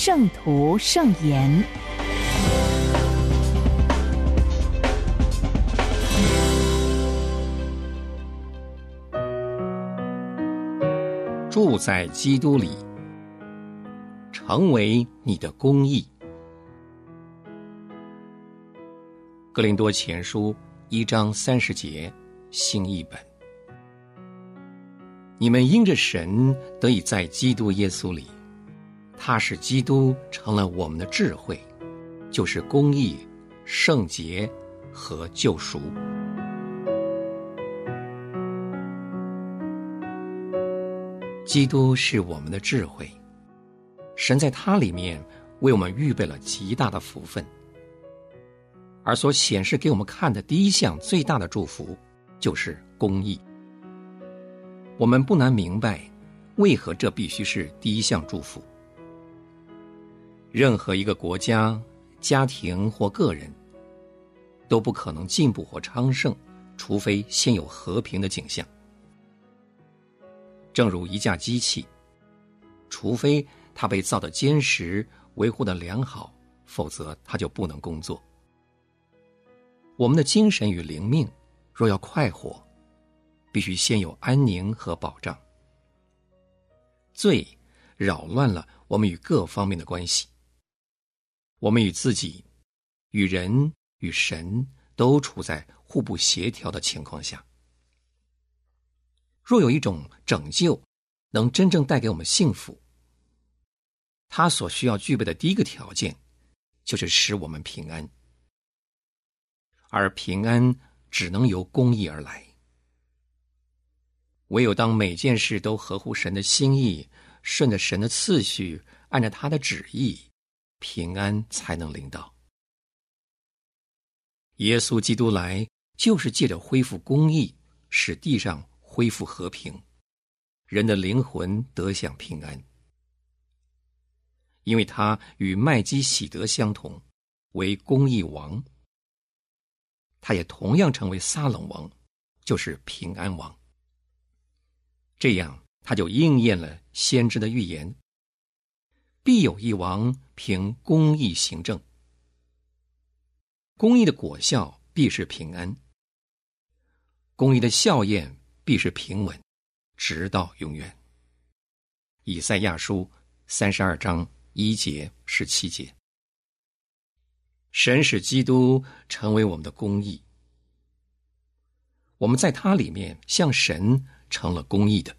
圣徒圣言，住在基督里，成为你的公义。格林多前书一章三十节，新译本。你们因着神得以在基督耶稣里。他使基督成了我们的智慧，就是公义、圣洁和救赎。基督是我们的智慧，神在他里面为我们预备了极大的福分，而所显示给我们看的第一项最大的祝福，就是公义。我们不难明白，为何这必须是第一项祝福。任何一个国家、家庭或个人，都不可能进步或昌盛，除非先有和平的景象。正如一架机器，除非它被造的坚实、维护的良好，否则它就不能工作。我们的精神与灵命，若要快活，必须先有安宁和保障。罪扰乱了我们与各方面的关系。我们与自己、与人、与神都处在互不协调的情况下。若有一种拯救能真正带给我们幸福，它所需要具备的第一个条件，就是使我们平安。而平安只能由公义而来。唯有当每件事都合乎神的心意，顺着神的次序，按照他的旨意。平安才能领到。耶稣基督来，就是借着恢复公义，使地上恢复和平，人的灵魂得享平安。因为他与麦基喜德相同，为公义王，他也同样成为撒冷王，就是平安王。这样，他就应验了先知的预言。必有一王凭公义行政，公义的果效必是平安，公义的效验必是平稳，直到永远。以赛亚书三十二章一节十七节，神使基督成为我们的公义，我们在他里面向神成了公义的，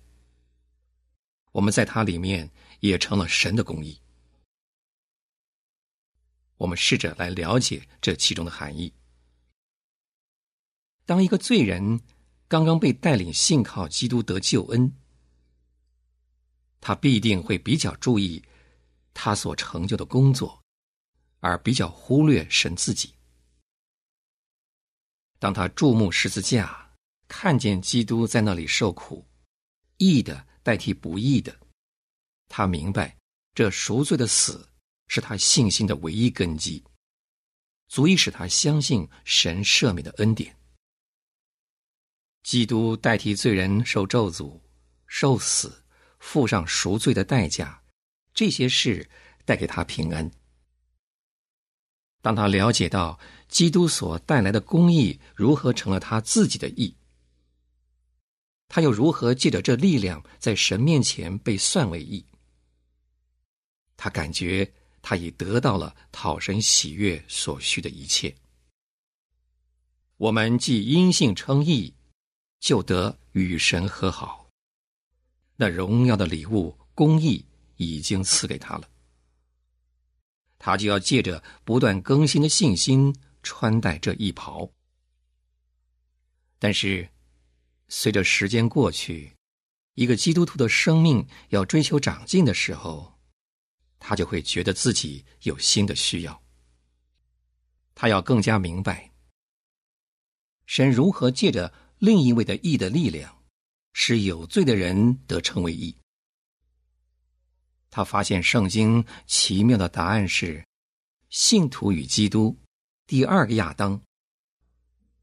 我们在他里面。也成了神的公义。我们试着来了解这其中的含义。当一个罪人刚刚被带领信靠基督得救恩，他必定会比较注意他所成就的工作，而比较忽略神自己。当他注目十字架，看见基督在那里受苦，义的代替不义的。他明白，这赎罪的死是他信心的唯一根基，足以使他相信神赦免的恩典。基督代替罪人受咒诅、受死、付上赎罪的代价，这些事带给他平安。当他了解到基督所带来的公义如何成了他自己的义，他又如何借着这力量在神面前被算为义？他感觉他已得到了讨神喜悦所需的一切。我们既因信称义，就得与神和好。那荣耀的礼物公义已经赐给他了，他就要借着不断更新的信心穿戴这一袍。但是，随着时间过去，一个基督徒的生命要追求长进的时候。他就会觉得自己有新的需要。他要更加明白，神如何借着另一位的义的力量，使有罪的人得称为义。他发现圣经奇妙的答案是：信徒与基督，第二个亚当，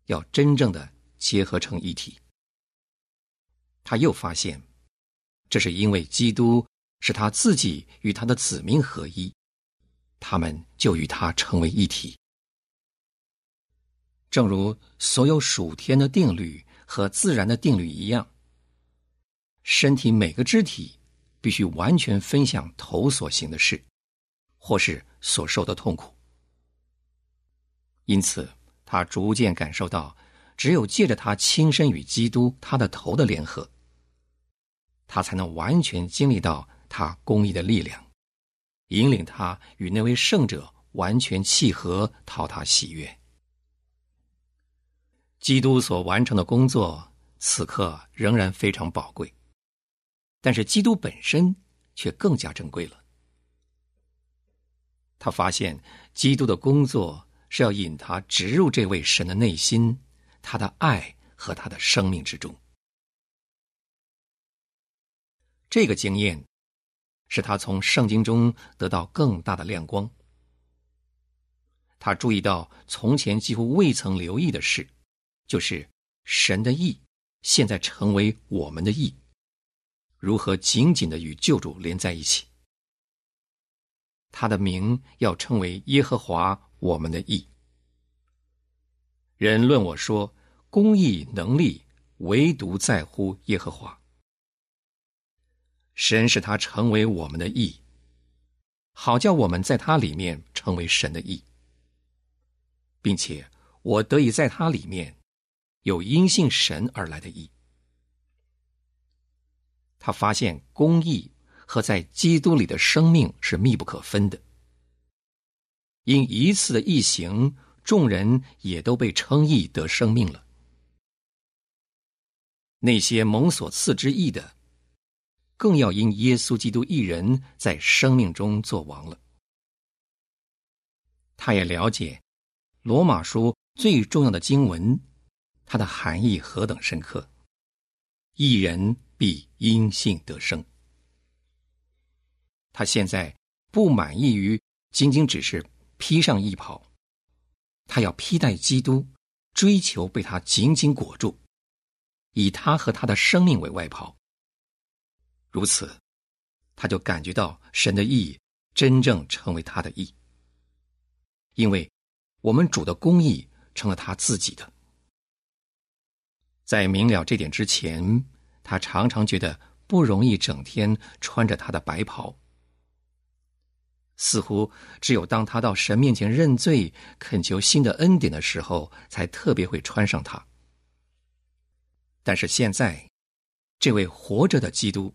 要真正的结合成一体。他又发现，这是因为基督使他自己与他的子民合一，他们就与他成为一体。正如所有属天的定律和自然的定律一样，身体每个肢体必须完全分享头所行的事，或是所受的痛苦。因此，他逐渐感受到，只有借着他亲身与基督他的头的联合，他才能完全经历到他公义的力量，引领他与那位圣者完全契合，讨他喜悦。基督所完成的工作，此刻仍然非常宝贵，但是基督本身却更加珍贵了。他发现，基督的工作是要引他植入这位神的内心，他的爱和他的生命之中。这个经验，使他从圣经中得到更大的亮光。他注意到从前几乎未曾留意的事。就是神的意，现在成为我们的意，如何紧紧的与救主连在一起？他的名要称为耶和华我们的意。人论我说，公义能力唯独在乎耶和华。神使他成为我们的意，好叫我们在他里面成为神的意，并且我得以在他里面。有因信神而来的义，他发现公义和在基督里的生命是密不可分的。因一次的义行，众人也都被称义得生命了。那些蒙所赐之义的，更要因耶稣基督一人在生命中做王了。他也了解罗马书最重要的经文。它的含义何等深刻！一人必因信得生。他现在不满意于仅仅只是披上衣袍，他要披戴基督，追求被他紧紧裹住，以他和他的生命为外袍。如此，他就感觉到神的意真正成为他的意，因为我们主的公义成了他自己的。在明了这点之前，他常常觉得不容易整天穿着他的白袍。似乎只有当他到神面前认罪、恳求新的恩典的时候，才特别会穿上它。但是现在，这位活着的基督，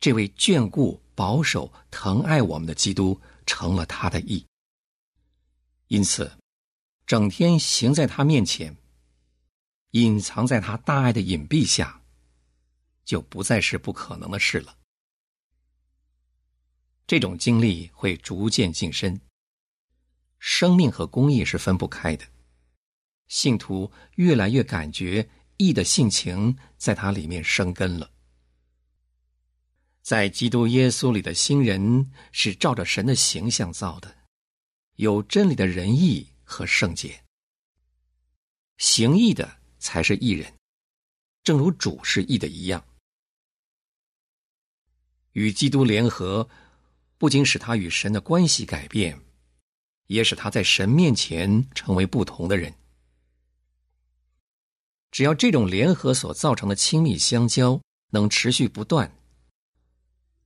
这位眷顾、保守、疼爱我们的基督，成了他的意。因此，整天行在他面前。隐藏在他大爱的隐蔽下，就不再是不可能的事了。这种经历会逐渐晋深。生命和公益是分不开的。信徒越来越感觉义的性情在他里面生根了。在基督耶稣里的新人是照着神的形象造的，有真理的仁义和圣洁。行义的。才是义人，正如主是义的一样。与基督联合，不仅使他与神的关系改变，也使他在神面前成为不同的人。只要这种联合所造成的亲密相交能持续不断，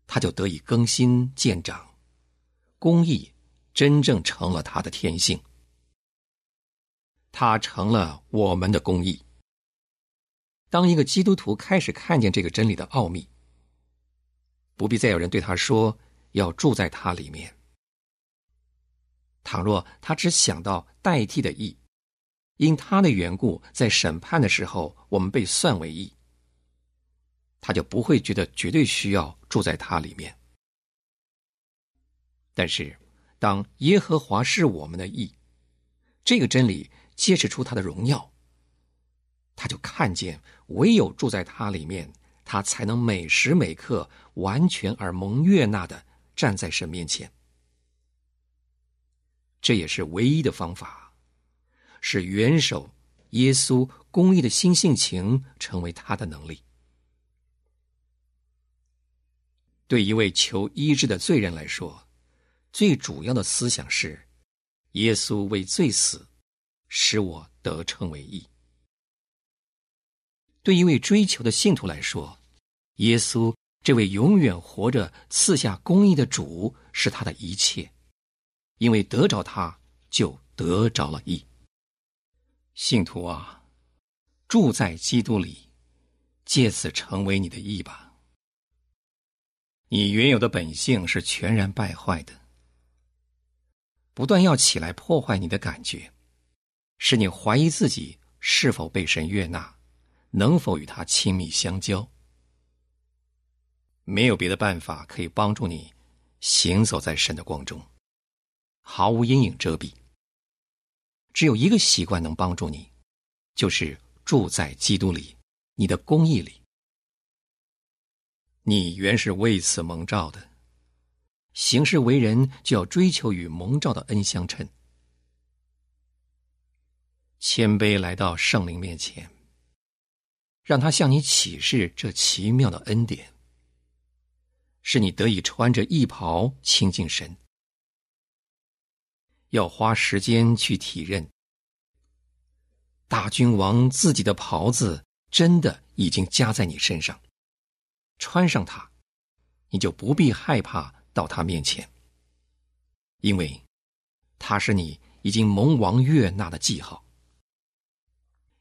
他就得以更新渐长，公义真正成了他的天性。他成了我们的公义。当一个基督徒开始看见这个真理的奥秘，不必再有人对他说要住在他里面。倘若他只想到代替的义，因他的缘故，在审判的时候我们被算为义，他就不会觉得绝对需要住在他里面。但是，当耶和华是我们的义，这个真理揭示出他的荣耀，他就看见唯有住在他里面，他才能每时每刻完全而蒙悦纳的站在神面前。这也是唯一的方法，使元首耶稣公义的新性情成为他的能力。对一位求医治的罪人来说，最主要的思想是：耶稣为罪死，使我得称为义。对一位追求的信徒来说，耶稣这位永远活着、赐下公义的主是他的一切，因为得着他，就得着了义。信徒啊，住在基督里，借此成为你的义吧。你原有的本性是全然败坏的，不断要起来破坏你的感觉，使你怀疑自己是否被神悦纳，能否与他亲密相交。没有别的办法可以帮助你行走在神的光中，毫无阴影遮蔽。只有一个习惯能帮助你，就是住在基督里，你的公义里。你原是为此蒙召的，行事为人就要追求与蒙召的恩相称，谦卑来到圣灵面前，让他向你启示这奇妙的恩典，使你得以穿着义袍亲近神。要花时间去体认，大君王自己的袍子真的已经加在你身上。穿上它，你就不必害怕到他面前，因为他是你已经蒙王悦纳的记号。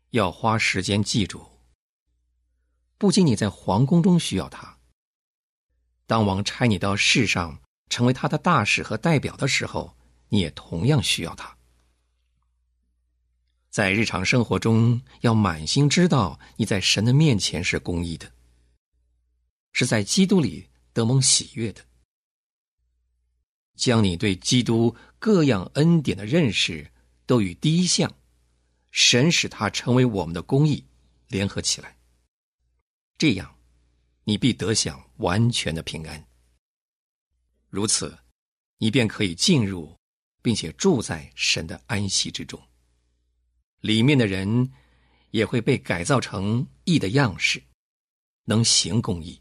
要花时间记住，不仅你在皇宫中需要他，当王差你到世上成为他的大使和代表的时候，你也同样需要他。在日常生活中，要满心知道你在神的面前是公义的。是在基督里得蒙喜悦的，将你对基督各样恩典的认识都与第一项神使他成为我们的公义联合起来，这样你必得享完全的平安。如此，你便可以进入，并且住在神的安息之中。里面的人也会被改造成义的样式，能行公义。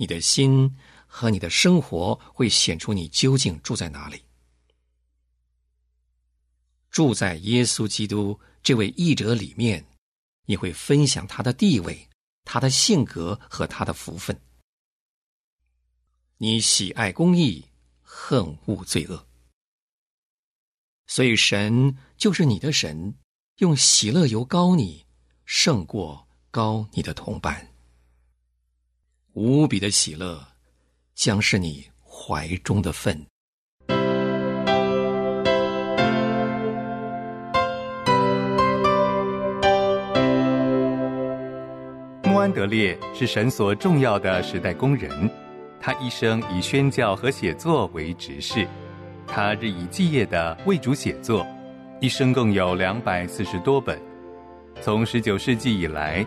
你的心和你的生活会显出你究竟住在哪里。住在耶稣基督这位义者里面，你会分享他的地位、他的性格和他的福分。你喜爱公义，恨恶罪恶，所以神就是你的神，用喜乐油膏你，胜过高你的同伴。无比的喜乐，将是你怀中的份。穆安德烈是神所重要的时代工人，他一生以宣教和写作为职事，他日以继夜的为主写作，一生共有两百四十多本。从十九世纪以来。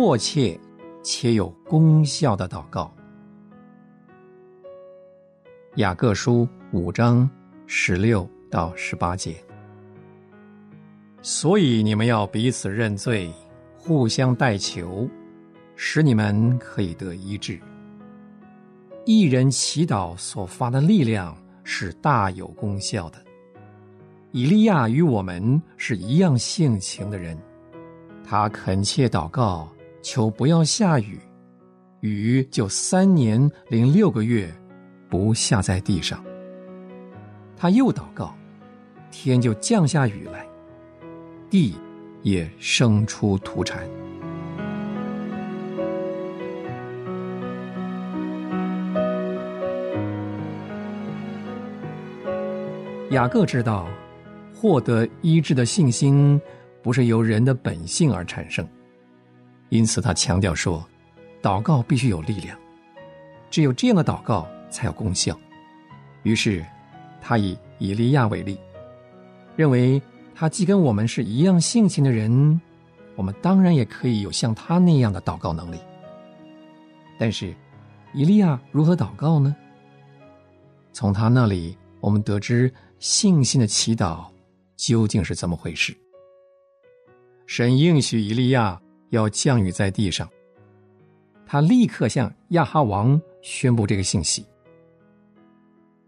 迫切且有功效的祷告。雅各书五章十六到十八节。所以你们要彼此认罪，互相代求，使你们可以得医治。一人祈祷所发的力量是大有功效的。以利亚与我们是一样性情的人，他恳切祷告。求不要下雨，雨就三年零六个月不下在地上。他又祷告，天就降下雨来，地也生出土产。雅各知道，获得医治的信心不是由人的本性而产生，因此他强调说，祷告必须有力量，只有这样的祷告才有功效。于是，他以以利亚为例，认为他既跟我们是一样性情的人，我们当然也可以有像他那样的祷告能力。但是，以利亚如何祷告呢？从他那里，我们得知。信心的祈祷究竟是怎么回事？神应许以利亚要降雨在地上，他立刻向亚哈王宣布这个信息。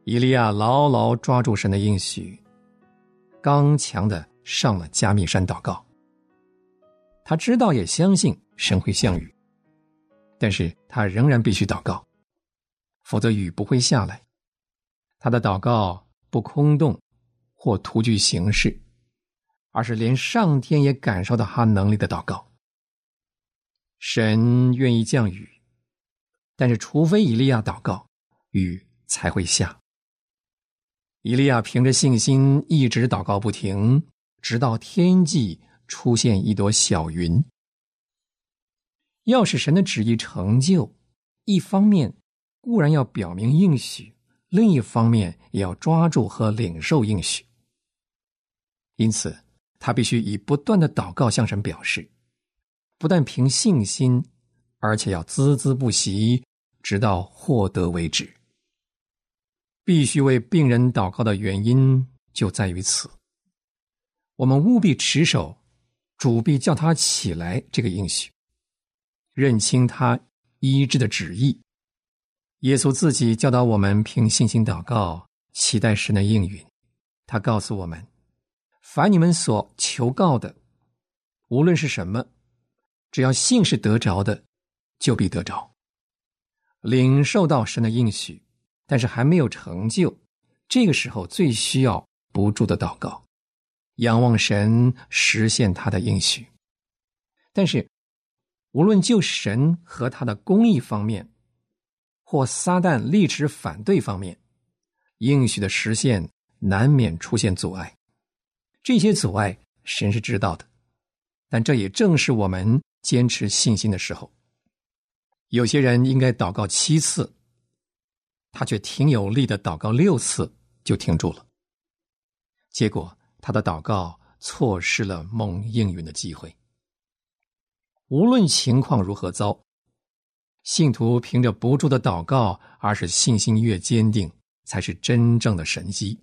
以利亚牢牢抓住神的应许，刚强的上了加密山祷告。他知道也相信神会降雨，但是他仍然必须祷告，否则雨不会下来。他的祷告。不空洞，或徒具形式，而是连上天也感受到他能力的祷告。神愿意降雨，但是除非以利亚祷告，雨才会下。以利亚凭着信心一直祷告不停，直到天际出现一朵小云。要使神的旨意成就，一方面固然要表明应许。另一方面，也要抓住和领受应许。因此，他必须以不断的祷告向神表示，不但凭信心，而且要孜孜不息，直到获得为止。必须为病人祷告的原因就在于此。我们务必持守“主必叫他起来”这个应许，认清他医治的旨意。耶稣自己教导我们凭信心祷告，期待神的应允。他告诉我们：凡你们所求告的，无论是什么，只要信是得着的，就必得着。领受到神的应许，但是还没有成就，这个时候最需要不住的祷告，仰望神实现他的应许。但是，无论就神和他的公义方面，或撒旦立持反对方面，应许的实现难免出现阻碍。这些阻碍神是知道的，但这也正是我们坚持信心的时候。有些人应该祷告七次，他却挺有力的祷告六次就停住了，结果他的祷告错失了梦应允的机会。无论情况如何糟。信徒凭着不住的祷告，而使信心越坚定，才是真正的神迹。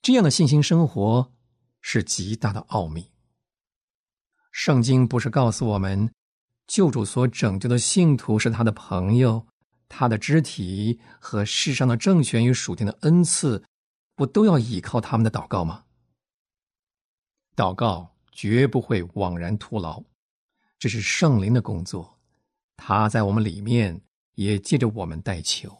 这样的信心生活是极大的奥秘。圣经不是告诉我们，救主所拯救的信徒是他的朋友、他的肢体和世上的政权与属天的恩赐，不都要依靠他们的祷告吗？祷告绝不会枉然徒劳，这是圣灵的工作。他在我们里面，也借着我们代求。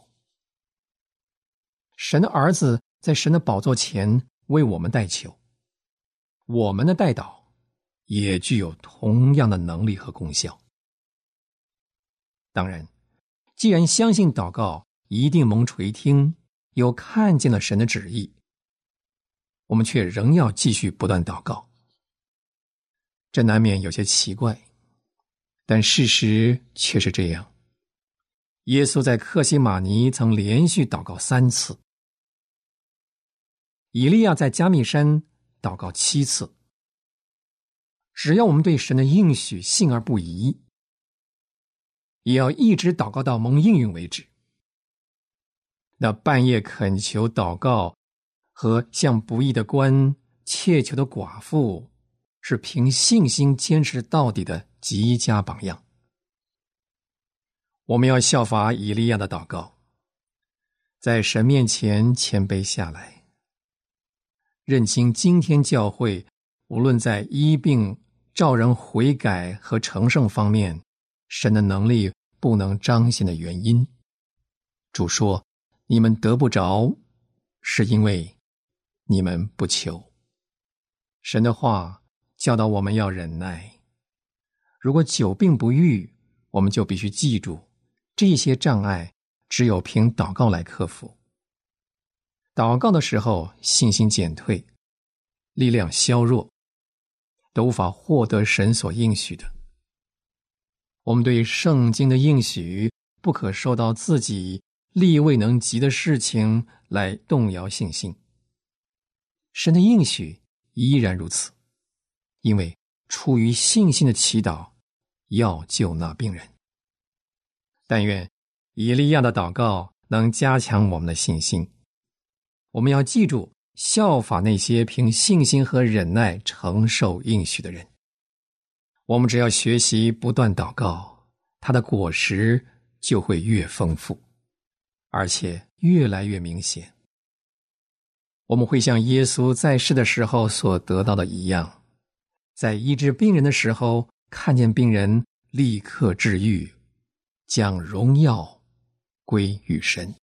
神的儿子在神的宝座前为我们代求，我们的代祷也具有同样的能力和功效。当然，既然相信祷告一定蒙垂听，又看见了神的旨意，我们却仍要继续不断祷告，这难免有些奇怪。但事实却是这样。耶稣在克西马尼曾连续祷告三次，以利亚在加密山祷告七次。只要我们对神的应许信而不疑，也要一直祷告到蒙应允为止。那半夜恳求祷告和向不义的官切求的寡妇。是凭信心坚持到底的极佳榜样。我们要效法以利亚的祷告，在神面前谦卑下来，认清今天教会无论在医病、照人悔改和成圣方面，神的能力不能彰显的原因。主说：“你们得不着，是因为你们不求。”神的话教导我们要忍耐。如果久病不愈，我们就必须记住，这些障碍只有凭祷告来克服。祷告的时候，信心减退，力量削弱，都无法获得神所应许的。我们对圣经的应许，不可受到自己力未能及的事情来动摇信心。神的应许依然如此，因为出于信心的祈祷。要救那病人。但愿以利亚的祷告能加强我们的信心。我们要记住，效法那些凭信心和忍耐承受应许的人。我们只要学习不断祷告，它的果实就会越丰富，而且越来越明显。我们会像耶稣在世的时候所得到的一样，在医治病人的时候。看见病人立刻治愈，将荣耀归于神。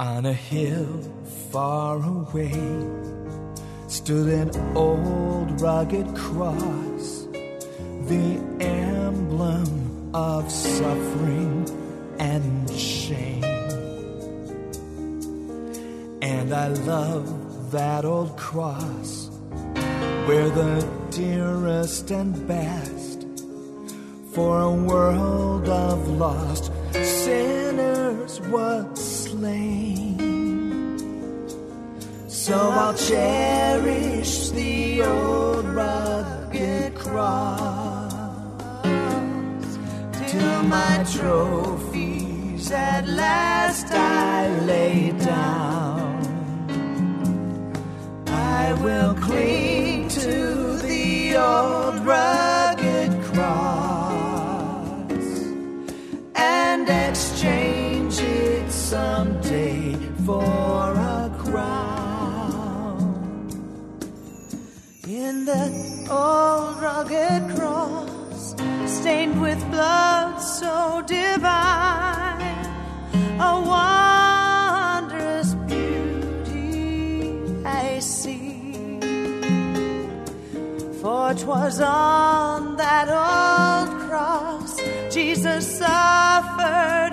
On a hill far away stood an old rugged cross, the emblem of suffering and shame. And I love that old cross where the dearest and best for a world of lost sinners was slain. So I'll cherish the old rugged cross till my trophies at last I lay down. I will cling to the old rugged old rugged cross, stained with blood so divine, a wondrous beauty I see. For 'twas on that old cross Jesus suffered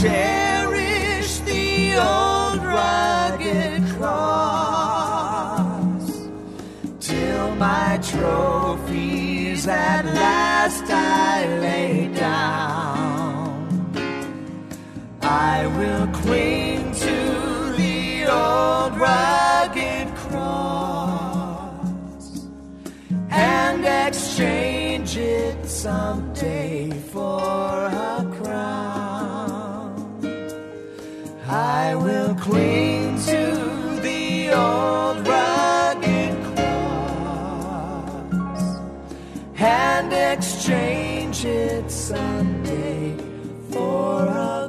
cherish the old rugged cross till my trophies at last I lay down. I will cling to the old rugged cross and exchange it someday for I will cling to the old rugged cross and exchange it someday for a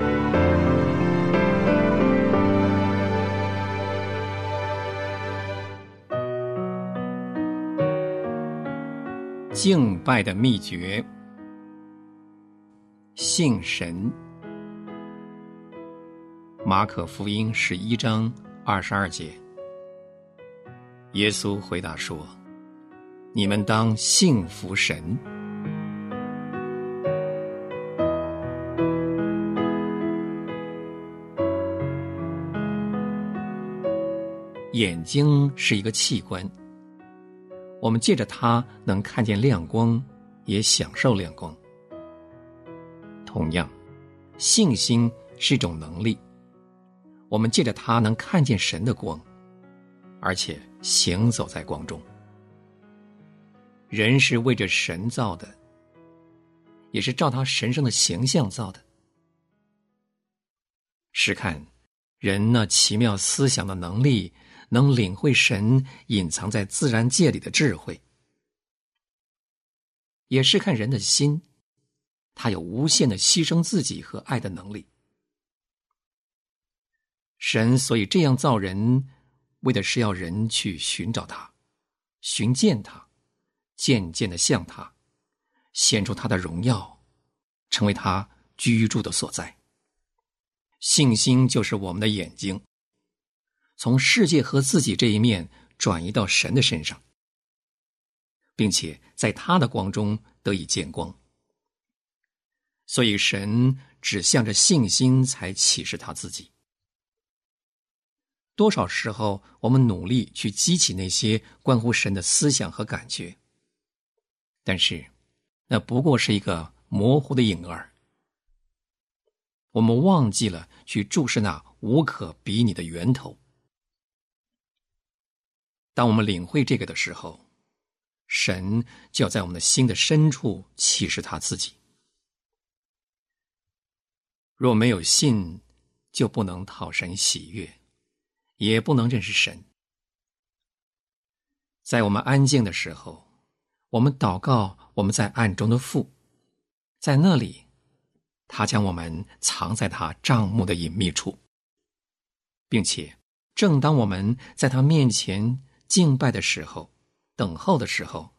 敬拜的秘诀。信神。马可福音十一章二十二节。耶稣回答说你们当幸福神。眼睛是一个器官我们借着它能看见亮光，也享受亮光。同样，信心是一种能力，我们借着它能看见神的光，而且行走在光中。人是为着神造的，也是照他神圣的形象造的。试看人那奇妙思想的能力，能领会神隐藏在自然界里的智慧；也是看人的心，他有无限的牺牲自己和爱的能力。神所以这样造人，为的是要人去寻找他，寻见他。渐渐的向他显出他的荣耀，成为他居住的所在。信心就是我们的眼睛，从世界和自己这一面转移到神的身上，并且在他的光中得以见光。所以神只向着信心才启示他自己。多少时候，我们努力去激起那些关乎神的思想和感觉。但是，那不过是一个模糊的影儿。我们忘记了去注视那无可比拟的源头。当我们领会这个的时候，神就要在我们的心的深处启示他自己。若没有信，就不能讨神喜悦，也不能认识神。在我们安静的时候。我们祷告，我们在暗中的父，在那里，他将我们藏在他帐幕的隐秘处，并且，正当我们在他面前敬拜的时候，等候的时候，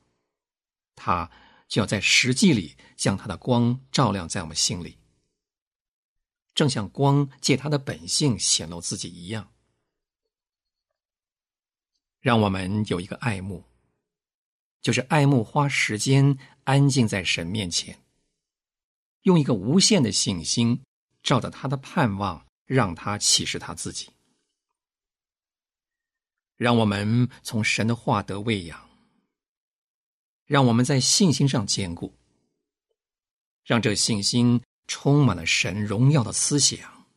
他就要在实际里将他的光照亮在我们心里，正像光借他的本性显露自己一样，让我们有一个爱慕。就是爱慕花时间安静在神面前，用一个无限的信心照着他的盼望，让他启示他自己。让我们从神的话得喂养，让我们在信心上坚固，让这信心充满了神荣耀的思想，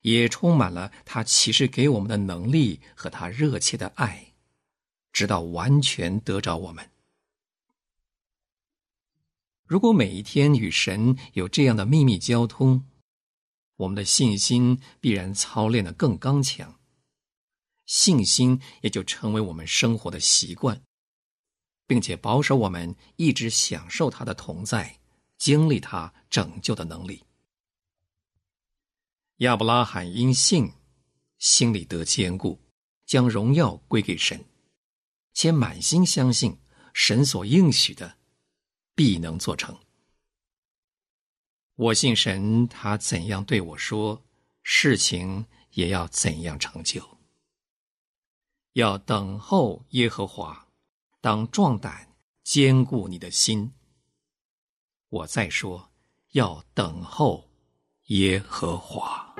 也充满了他启示给我们的能力和他热切的爱。直到完全得着我们。如果每一天与神有这样的秘密交通，我们的信心必然操练的更刚强，信心也就成为我们生活的习惯，并且保守我们一直享受他的同在，经历他拯救的能力。亚伯拉罕因信，心里得坚固，将荣耀归给神。且满心相信神所应许的必能做成。我信神，他怎样对我说，事情也要怎样成就。要等候耶和华，当壮胆，坚固你的心。我再说，要等候耶和华。